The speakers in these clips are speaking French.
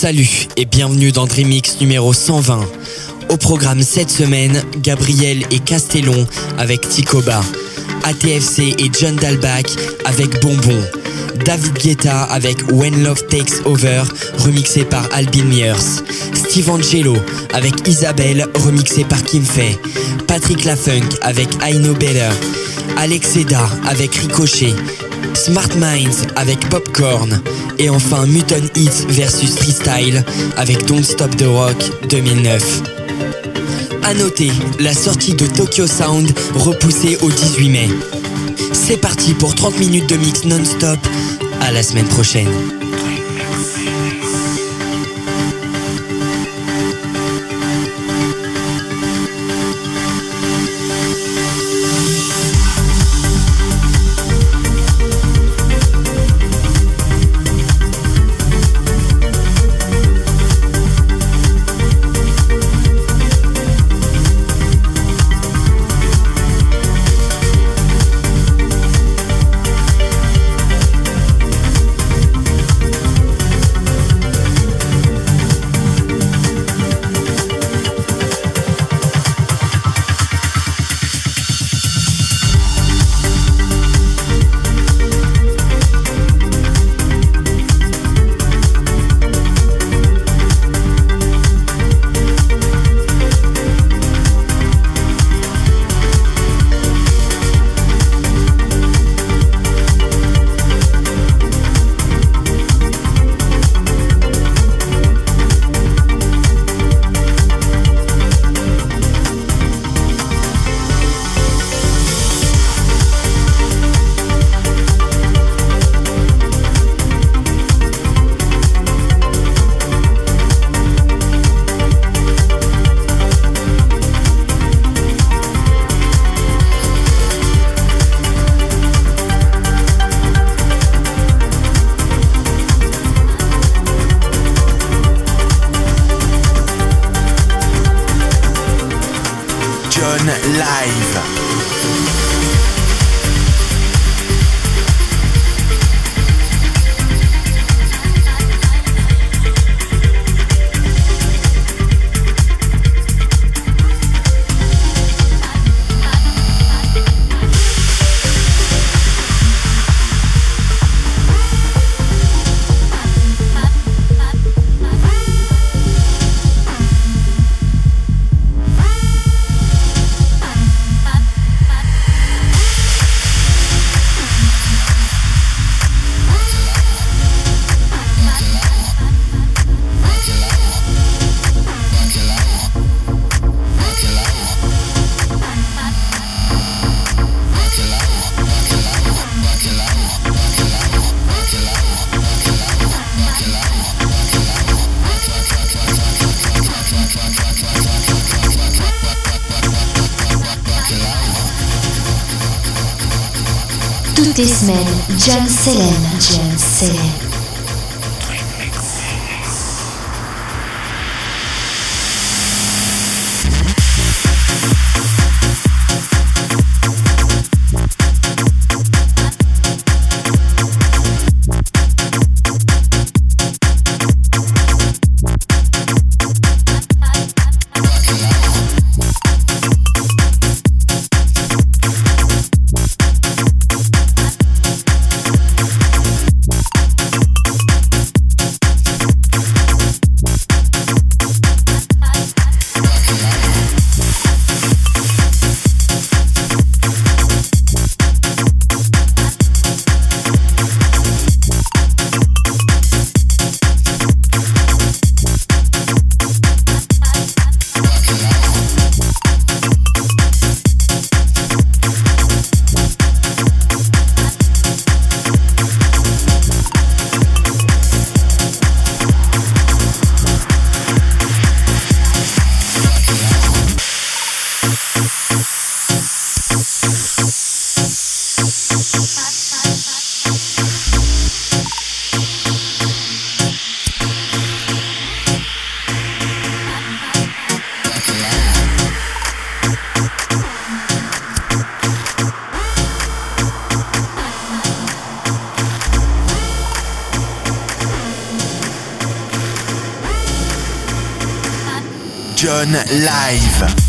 Salut et bienvenue dans Dreamix numéro 120. Au programme cette semaine, Gabriel et Castellon avec Ticoba, ATFC et John Dalbach avec Bonbon, David Guetta avec When Love Takes Over remixé par Albin Mears, Steve Angelo avec Isabelle remixé par Kim Fay, Patrick Lafunk avec I Know Better, Alex Eda avec Ricochet, Smart Minds avec Popcorn et enfin Muton Hits versus Freestyle avec Don't Stop the Rock 2009. A noter, la sortie de Tokyo Sound repoussée au 18 mai. C'est parti pour 30 minutes de mix non-stop. À la semaine prochaine. John Selene. Live.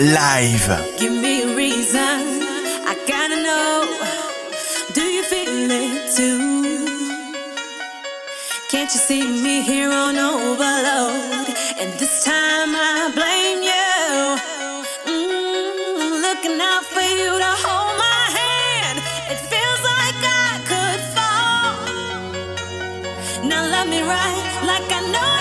Live. Give me a reason, I gotta know. Do you feel it too? Can't you see me here on overload? And this time I blame you. Mm, looking out for you to hold my hand. It feels like I could fall. Now love me right, like I know